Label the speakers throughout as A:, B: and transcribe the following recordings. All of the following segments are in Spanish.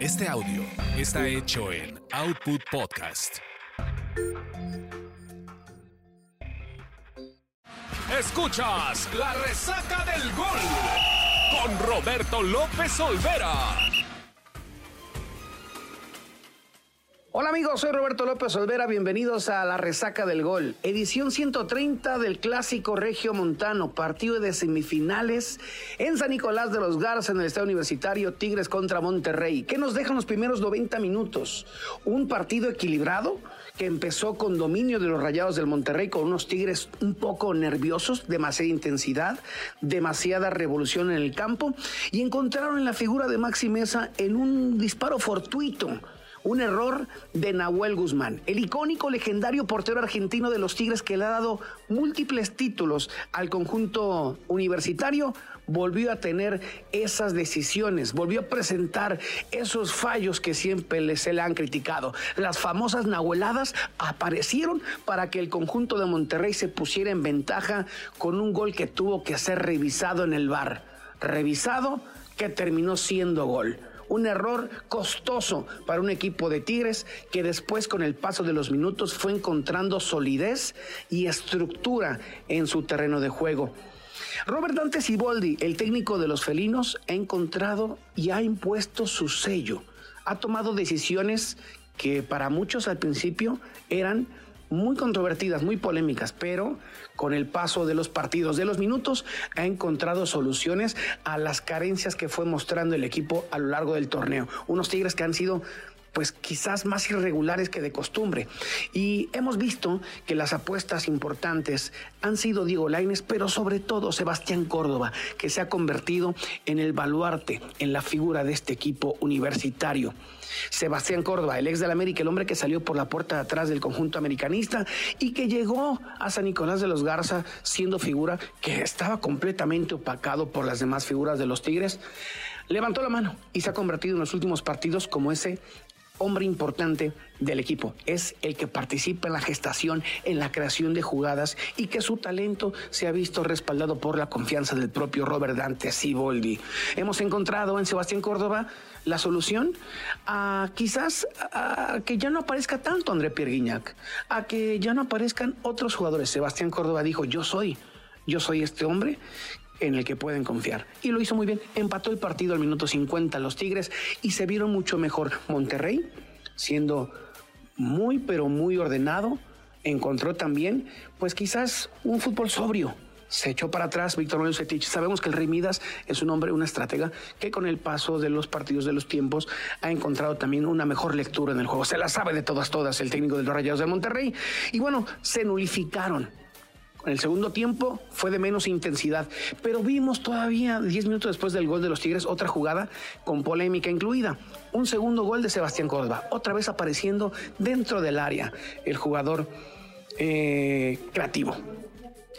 A: Este audio está hecho en Output Podcast. Escuchas la resaca del gol con Roberto López Olvera.
B: Hola amigos, soy Roberto López Olvera, bienvenidos a la Resaca del Gol, edición 130 del Clásico Regio Montano, partido de semifinales en San Nicolás de los Garza en el Estadio Universitario Tigres contra Monterrey. ¿Qué nos dejan los primeros 90 minutos? Un partido equilibrado que empezó con dominio de los Rayados del Monterrey, con unos Tigres un poco nerviosos, demasiada intensidad, demasiada revolución en el campo y encontraron en la figura de Maxi Mesa en un disparo fortuito un error de Nahuel Guzmán, el icónico legendario portero argentino de los Tigres que le ha dado múltiples títulos al conjunto universitario, volvió a tener esas decisiones, volvió a presentar esos fallos que siempre se le han criticado. Las famosas nahueladas aparecieron para que el conjunto de Monterrey se pusiera en ventaja con un gol que tuvo que ser revisado en el bar. Revisado que terminó siendo gol un error costoso para un equipo de Tigres que después con el paso de los minutos fue encontrando solidez y estructura en su terreno de juego. Robert Dante Siboldi, el técnico de los felinos, ha encontrado y ha impuesto su sello. Ha tomado decisiones que para muchos al principio eran muy controvertidas, muy polémicas, pero con el paso de los partidos, de los minutos, ha encontrado soluciones a las carencias que fue mostrando el equipo a lo largo del torneo. Unos Tigres que han sido pues quizás más irregulares que de costumbre. Y hemos visto que las apuestas importantes han sido Diego Laines, pero sobre todo Sebastián Córdoba, que se ha convertido en el baluarte, en la figura de este equipo universitario. Sebastián Córdoba, el ex del América, el hombre que salió por la puerta de atrás del conjunto americanista y que llegó a San Nicolás de los Garza siendo figura que estaba completamente opacado por las demás figuras de los Tigres, levantó la mano y se ha convertido en los últimos partidos como ese hombre importante del equipo. Es el que participa en la gestación, en la creación de jugadas y que su talento se ha visto respaldado por la confianza del propio Robert Dante Siboldi. Hemos encontrado en Sebastián Córdoba la solución a quizás a que ya no aparezca tanto André Pierre Guignac, a que ya no aparezcan otros jugadores. Sebastián Córdoba dijo, yo soy, yo soy este hombre en el que pueden confiar. Y lo hizo muy bien. Empató el partido al minuto 50 los Tigres y se vieron mucho mejor. Monterrey, siendo muy pero muy ordenado, encontró también, pues quizás un fútbol sobrio. Se echó para atrás Víctor Manuel Cetich. Sabemos que el Rey Midas es un hombre, una estratega que con el paso de los partidos de los tiempos ha encontrado también una mejor lectura en el juego. Se la sabe de todas, todas el técnico de los Rayados de Monterrey. Y bueno, se nulificaron en el segundo tiempo fue de menos intensidad, pero vimos todavía 10 minutos después del gol de los Tigres otra jugada con polémica incluida. Un segundo gol de Sebastián Córdoba, otra vez apareciendo dentro del área el jugador eh, creativo.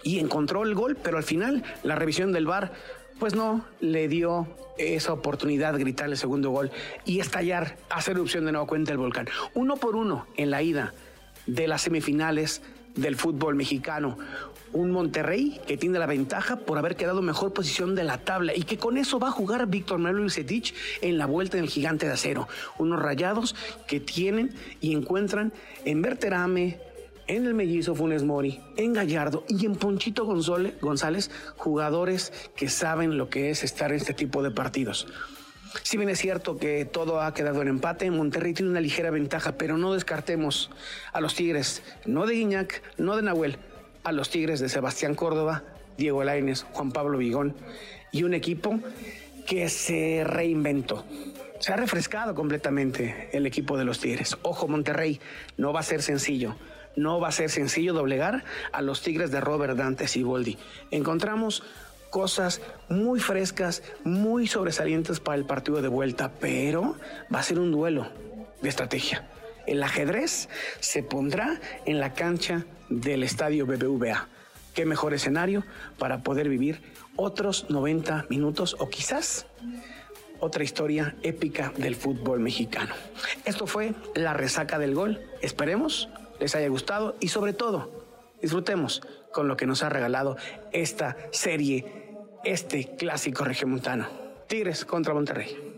B: Y encontró el gol, pero al final la revisión del VAR pues no le dio esa oportunidad de gritar el segundo gol y estallar, hacer erupción de nuevo cuenta el volcán. Uno por uno en la ida de las semifinales del fútbol mexicano. Un Monterrey que tiene la ventaja por haber quedado mejor posición de la tabla y que con eso va a jugar Víctor Manuel Lucetich en la vuelta del gigante de acero. Unos rayados que tienen y encuentran en Berterame, en el mellizo Funes Mori, en Gallardo y en Ponchito González, jugadores que saben lo que es estar en este tipo de partidos. Si bien es cierto que todo ha quedado en empate, Monterrey tiene una ligera ventaja, pero no descartemos a los Tigres, no de Guiñac, no de Nahuel, a los Tigres de Sebastián Córdoba, Diego Laines, Juan Pablo Vigón y un equipo que se reinventó. Se ha refrescado completamente el equipo de los Tigres. Ojo, Monterrey, no va a ser sencillo. No va a ser sencillo doblegar a los Tigres de Robert Dantes y Boldi. Encontramos cosas muy frescas, muy sobresalientes para el partido de vuelta, pero va a ser un duelo de estrategia. El ajedrez se pondrá en la cancha del estadio BBVA. Qué mejor escenario para poder vivir otros 90 minutos o quizás otra historia épica del fútbol mexicano. Esto fue la resaca del gol. Esperemos les haya gustado y sobre todo disfrutemos con lo que nos ha regalado esta serie, este clásico regiomontano. Tigres contra Monterrey.